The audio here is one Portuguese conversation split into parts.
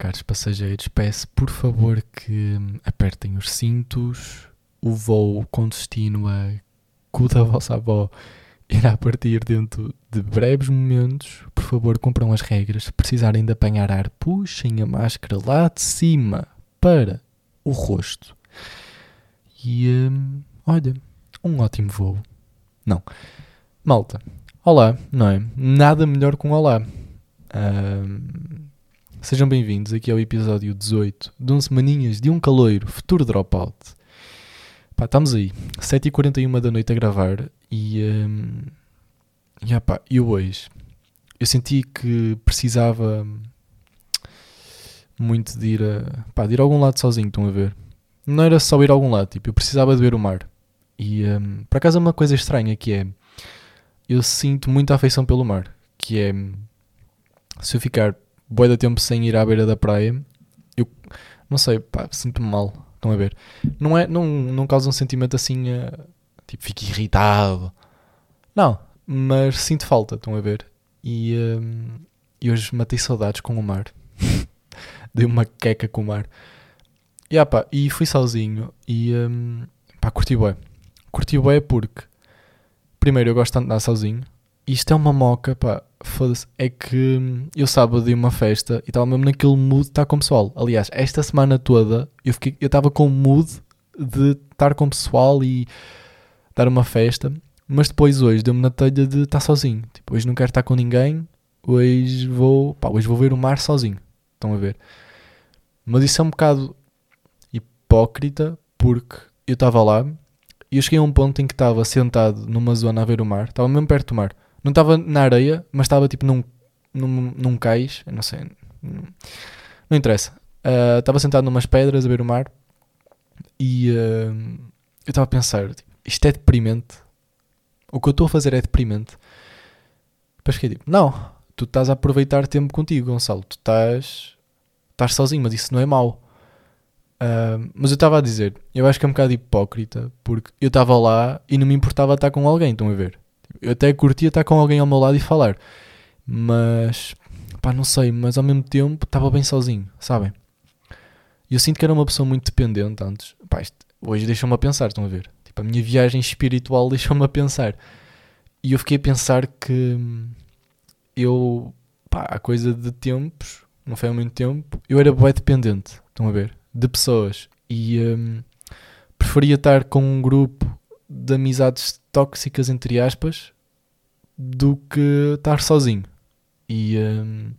caros passageiros, peço por favor que apertem os cintos. O voo com destino a cu da vossa avó irá partir dentro de breves momentos. Por favor, cumpram as regras. Se precisarem de apanhar ar, puxem a máscara lá de cima para o rosto. E hum, olha, um ótimo voo. Não. Malta, olá, não é? Nada melhor que um olá. Hum, sejam bem-vindos aqui ao episódio 18 de um Semaninhas de um Caloiro, futuro dropout. Pá, estamos aí, 7h41 da noite a gravar e. hum, e ah pá, eu hoje. Eu senti que precisava muito de ir a, pá, de ir a algum lado sozinho, estão a ver? Não era só ir a algum lado, tipo, eu precisava de ver o mar. E hum, por acaso é uma coisa estranha que é. Eu sinto muita afeição pelo mar. Que é. Se eu ficar bué de tempo sem ir à beira da praia, eu não sei, pá, sinto-me mal. Estão a ver? Não, é, não, não causa um sentimento assim. eh, tipo, fico irritado. Não, mas sinto falta, estão a ver? E, hum, e hoje matei saudades com o mar. Dei uma queca com o mar. E, ah, pá, e fui sozinho e hum, pá, curti bué. Curti bué porque, primeiro, eu gosto de andar sozinho. Isto é uma moca, pá, foda-se. É que hum, eu sábado dei uma festa e estava mesmo naquele mood de estar com o pessoal. Aliás, esta semana toda eu fiquei, eu estava com o mood de estar com o pessoal e dar uma festa. Mas depois hoje deu-me na telha de estar sozinho. Tipo, hoje não quero estar com ninguém. Hoje vou, pá, hoje vou ver o mar sozinho. Estão a ver? Mas isso é um bocado hipócrita porque eu estava lá e eu cheguei a um ponto em que estava sentado numa zona a ver o mar. Estava mesmo perto do mar. Não estava na areia, mas estava tipo num, num, num cais. Não sei. Não, não interessa. Ah, Estava sentado numas pedras a ver o mar e ah, eu estava a pensar: tipo, isto é deprimente. O que eu estou a fazer é deprimente. Depois fiquei tipo: não, tu estás a aproveitar tempo contigo, Gonçalo. Tu estás, estás sozinho, mas isso não é mau. Ah, mas eu estava a dizer, eu acho que é um bocado hipócrita, porque eu estava lá e não me importava estar com alguém, estão a ver? Eu até curtia estar com alguém ao meu lado e falar, mas pá, não sei, mas ao mesmo tempo estava bem sozinho, sabem? E eu sinto que era uma pessoa muito dependente antes. Pá, isto hoje deixou-me a pensar, estão a ver? Tipo, a minha viagem espiritual deixou-me a pensar. E eu fiquei a pensar que hum, eu, pá, há coisa de tempos, não foi há muito tempo, eu era bué dependente, estão a ver? De pessoas. E hum, preferia estar com um grupo de amizades tóxicas, entre aspas, do que estar sozinho. E, hum,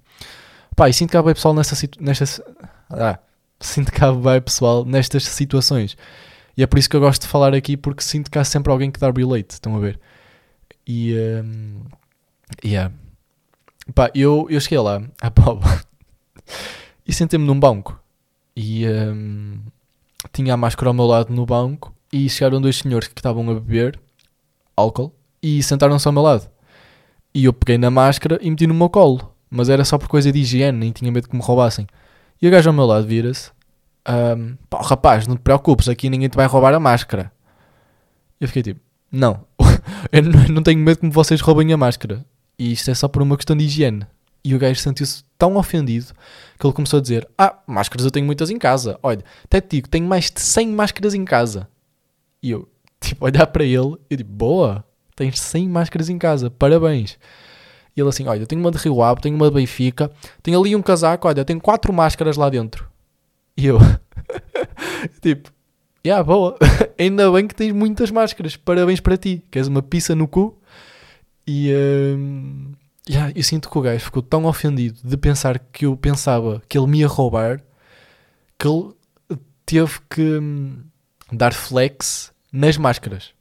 pá, e sinto que há bem pessoal nessa nestas, ah, sinto que há bem pessoal nestas situações. E é por isso que eu gosto de falar aqui, porque sinto que há sempre alguém que dá relate, estão a ver? E, hum, yeah. Pá, eu, eu cheguei lá, à Póvoa, e sentei-me num banco. E hum, tinha a máscara ao meu lado no banco, e chegaram dois senhores que estavam a beber álcool, e sentaram-se ao meu lado. E eu peguei na máscara e meti no meu colo. Mas era só por coisa de higiene, nem tinha medo que me roubassem. E o gajo ao meu lado vira-se. pá, rapaz, não te preocupes, aqui ninguém te vai roubar a máscara. Eu fiquei tipo, não, eu não, tenho medo que vocês roubem a máscara. E isto é só por uma questão de higiene. E o gajo sentiu-se tão ofendido que ele começou a dizer: Ah, máscaras eu tenho muitas em casa. Olha, até te digo, tenho mais de 100 máscaras em casa. E eu, tipo, olhar para ele, eu digo: Boa, tens 100 máscaras em casa, parabéns. E ele assim: Olha, eu tenho uma de Rio Ave, tenho uma de Benfica, tenho ali um casaco, olha, tenho quatro máscaras lá dentro. E eu, tipo, yeah, boa, ainda bem que tens muitas máscaras, parabéns para ti, queres uma pizza no cu? E hum, yeah, eu sinto que o gajo ficou tão ofendido de pensar que eu pensava que ele me ia roubar que ele teve que hum, dar flex nas máscaras.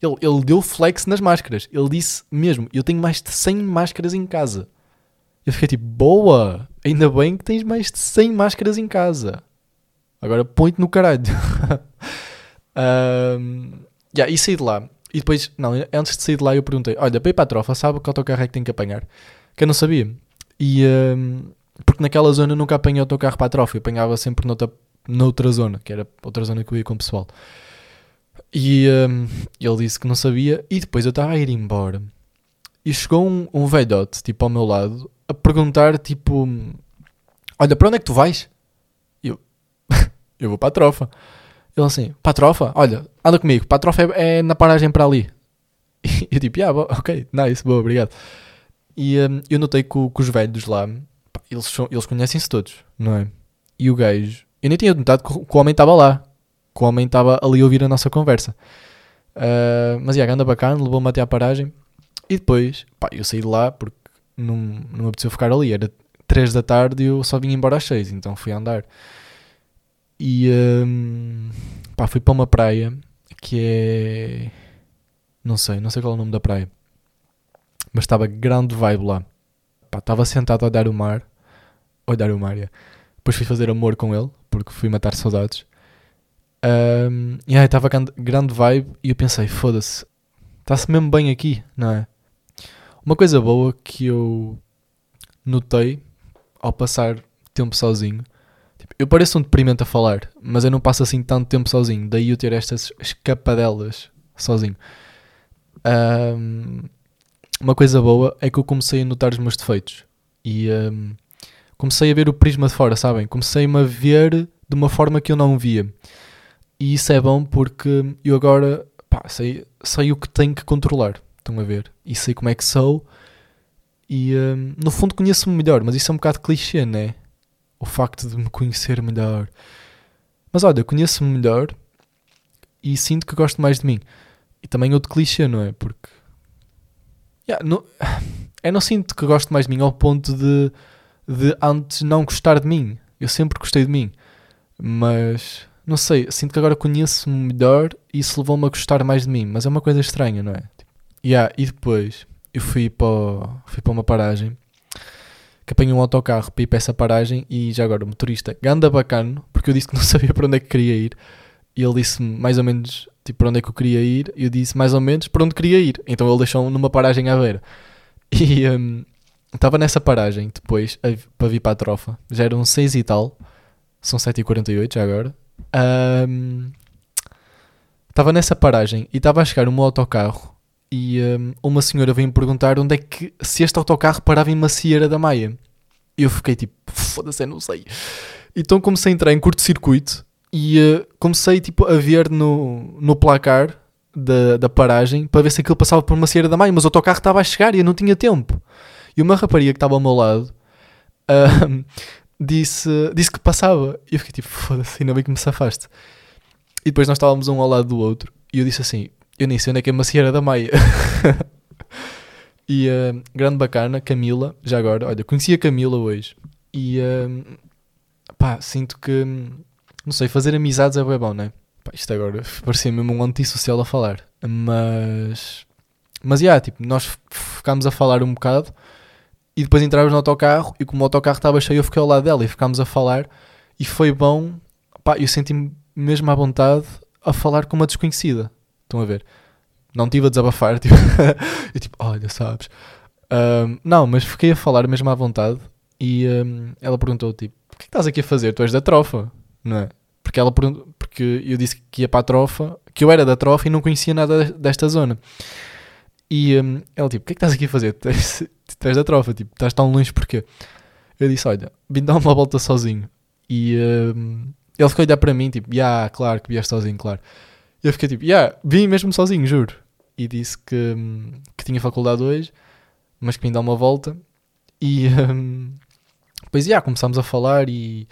Ele, ele deu flex nas máscaras. Ele disse mesmo: Eu tenho mais de 100 máscaras em casa. Eu fiquei tipo: Boa! Ainda bem que tens mais de 100 máscaras em casa. Agora põe-te no caralho. um, yeah, e saí de lá. E depois, não, antes de sair de lá, eu perguntei: Olha, para ir para a trofa, sabe que autocarro é que tem que apanhar? Que eu não sabia. E um, porque naquela zona eu nunca apanhei autocarro para a trofa. Eu apanhava sempre noutra, noutra zona, que era outra zona que eu ia com o pessoal. E hum, ele disse que não sabia. E depois eu estava a ir embora. E chegou um, um velhote, tipo, ao meu lado, a perguntar, tipo, Olha, para onde é que tu vais? E eu, eu vou para a trofa. Ele assim, para a trofa? Olha, anda comigo, para a trofa é, é na paragem para ali. E eu tipo, yeah, ok, nice, boa, obrigado. E um, eu notei que, que, os velhos lá, pá, eles, são, eles conhecem-se todos, não é? E o gajo, eu nem tinha notado que o homem estava lá, que o homem estava ali a ouvir a nossa conversa. Uh, mas yeah, anda bacana, levou-me até à paragem. E depois, pá, eu saí de lá porque não, não me apeteceu ficar ali. Era 3 da tarde e eu só vim embora às 6, então fui andar. E um, pá, fui para uma praia que é. Não sei, não sei qual é o nome da praia. Mas estava grande vibe lá. Pá, estava sentado a olhar o mar. Olhar o mar, yeah. Depois fui fazer amor com ele, porque fui matar saudades. Um, e aí estava grande vibe e eu pensei, foda-se, está-se mesmo bem aqui, não é? Uma coisa boa que eu notei ao passar tempo sozinho, tipo, eu pareço um deprimente a falar, mas eu não passo assim tanto tempo sozinho, daí eu ter estas escapadelas sozinho. Um, uma coisa boa é que eu comecei a notar os meus defeitos e um, comecei a ver o prisma de fora, sabem? Comecei-me a ver de uma forma que eu não via. E isso é bom porque eu agora pá, sei, sei o que tenho que controlar. Estão a ver? E sei como é que sou. E um, no fundo conheço-me melhor, mas isso é um bocado clichê, né? O facto de me conhecer melhor. Mas olha, conheço-me melhor e sinto que gosto mais de mim. E também outro clichê, não é? Porque. Yeah, não, eu não sinto que gosto mais de mim ao ponto de, de antes não gostar de mim. Eu sempre gostei de mim. Mas não sei, sinto que agora conheço-me melhor e isso levou-me a gostar mais de mim, mas é uma coisa estranha, não é? Yeah, e depois eu fui para, fui para uma paragem que apanhei um autocarro para ir para essa paragem e já agora o motorista, ganda bacano, porque eu disse que não sabia para onde é que queria ir e ele disse-me mais ou menos tipo, para onde é que eu queria ir e eu disse mais ou menos para onde queria ir. Então ele deixou-me numa paragem à beira. E um, estava nessa paragem depois a, para vir para a trofa. Já eram 6 e tal. São 7h48 já agora. Estava um, nessa paragem e estava a chegar um autocarro e um, uma senhora veio-me perguntar onde é que se este autocarro parava em Macieira da Maia. Eu fiquei tipo, foda-se, não sei. Então comecei a entrar em curto-circuito e uh, comecei tipo, a ver no, no placar da, da paragem para ver se aquilo passava por Macieira da Maia, mas o autocarro estava a chegar e eu não tinha tempo. E uma rapariga que estava ao meu lado uh, disse, disse que passava. E eu fiquei tipo, foda-se, ainda bem que me safaste. E depois nós estávamos um ao lado do outro. E eu disse assim: Eu nem sei onde é que é Macieira da Maia. e uh, grande bacana, Camila, já agora, olha, conheci a Camila hoje. E uh, pá, sinto que, não sei, fazer amizades é bem bom, não é? Pá, isto agora parecia mesmo um antissocial a falar. Mas, mas, já, yeah, tipo, nós ficámos a falar um bocado e depois entrávamos no autocarro e como o autocarro estava cheio eu fiquei ao lado dela e ficámos a falar e foi bom, pá, eu senti-me mesmo à vontade a falar com uma desconhecida. Estão a ver? Não estive a desabafar, tipo, eu tipo, olha, sabes? Um, não, mas fiquei a falar mesmo à vontade e um, ela perguntou, tipo, o que, é que estás aqui a fazer? Tu és da trofa, não é? Porque ela porque eu disse que ia para a trofa, que eu era da trofa e não conhecia nada desta zona. E um, ela tipo, o que é que estás aqui a fazer? És da trofa, tipo, estás tão longe porquê? Eu disse, olha, vim dar uma volta sozinho. E um, ele ficou a olhar para mim, tipo, já, yeah, claro que vieste sozinho, claro. E eu fiquei tipo, yeah, vim mesmo sozinho, juro. E disse que, hum, que tinha faculdade hoje, mas que vim dar uma volta. E um, depois, yeah, começámos a falar e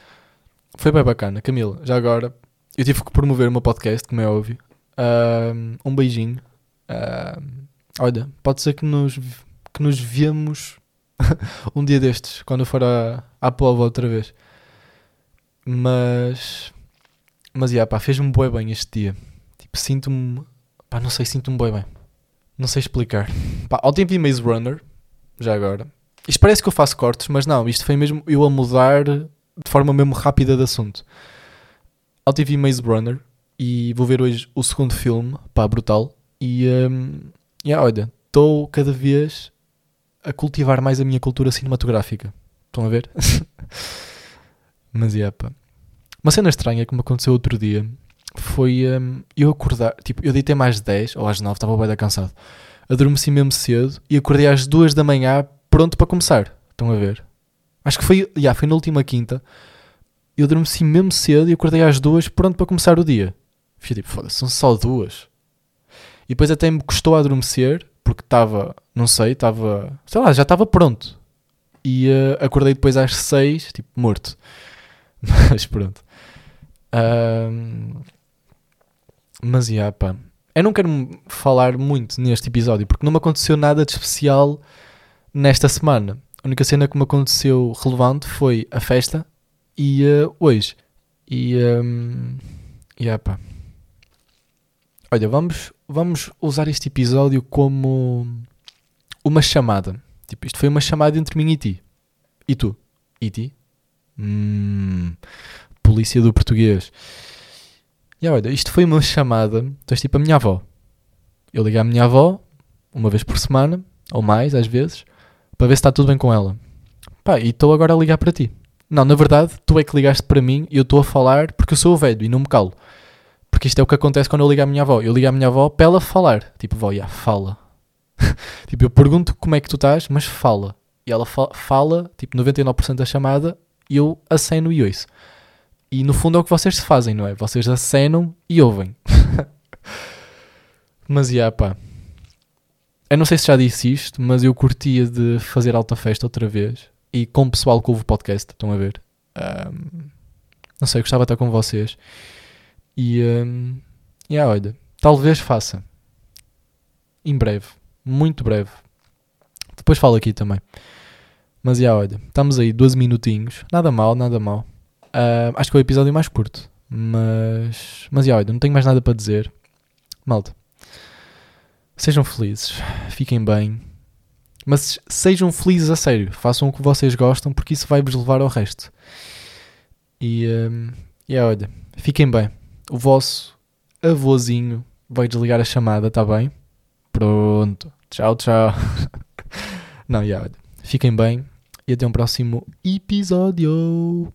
foi bem bacana. Camila, já agora, eu tive que promover o meu podcast, como é óbvio. Um, um beijinho. Olha, pode ser que nos, que nos viemos um dia destes, quando eu for à, à Pova outra vez. Mas. Mas, yeah, pá, fez-me boi bem este dia. Tipo, sinto-me. Pá, não sei, sinto-me boi bem. Não sei explicar. Pá, ontem vi Maze Runner, já agora. Isto parece que eu faço cortes, mas não, isto foi mesmo eu a mudar de forma mesmo rápida de assunto. Ontem vi Maze Runner e vou ver hoje o segundo filme, pá, brutal. E um, yeah, olha, estou cada vez a cultivar mais a minha cultura cinematográfica. Estão a ver? Mas yeah, pá. Uma cena estranha que me aconteceu outro dia foi um, eu acordar, tipo, eu deitei mais de 10 ou às 9, estava bem cansado. Adormeci mesmo cedo e acordei às 2 da manhã pronto para começar. Estão a ver? Acho que foi, yeah, foi na última quinta. Eu adormeci mesmo cedo e acordei às duas, pronto para começar o dia. Fiquei tipo, foda-se, são só duas. E depois até me custou a adormecer, porque estava, não sei, estava, sei lá, já estava pronto. E uh, acordei depois às seis, tipo, morto. Mas pronto. Um, mas, yeah, pá. Eu não quero falar muito neste episódio, porque não me aconteceu nada de especial nesta semana. A única cena que me aconteceu relevante foi a festa e uh, hoje. E, um, yeah, pá. Olha, vamos, vamos usar este episódio como uma chamada. Tipo, isto foi uma chamada entre mim e ti. E tu? E ti? Hum, polícia do português. E olha, isto foi uma chamada. Tu és tipo a minha avó. Eu ligo à minha avó uma vez por semana, ou mais às vezes, para ver se está tudo bem com ela. Pá, e estou agora a ligar para ti. Não, na verdade, tu é que ligaste para mim e eu estou a falar porque eu sou o velho e não me calo. Porque isto é o que acontece quando eu ligo à minha avó. Eu ligo à minha avó para ela falar. Tipo, vó, já, fala. tipo, eu pergunto como é que tu estás, mas fala. E ela fa fala, tipo, 99% da chamada e eu aceno e ouço. E no fundo é o que vocês fazem, não é? Vocês acenam e ouvem. mas, yeah, pá. Eu não sei se já disse isto, mas eu curtia de fazer alta festa outra vez. E com o pessoal que ouve o podcast, estão a ver? Um, não sei, gostava de estar com vocês. E, um, yeah, olha, talvez faça. Em breve. Muito breve. Depois falo aqui também. Mas já, yeah, olha, estamos aí 12 minutinhos. Nada mal, nada mal. Uh, acho que é o episódio mais curto. Mas, mas já, olha, não tenho mais nada para dizer. Malta. Sejam felizes. Fiquem bem. Mas sejam felizes a sério. Façam o que vocês gostam porque isso vai-vos levar ao resto. E, um, e yeah, olha, fiquem bem o vosso avôzinho vai desligar a chamada, tá bem? Pronto. Tchau, tchau. Não, já, yeah, fiquem bem e até um próximo episódio.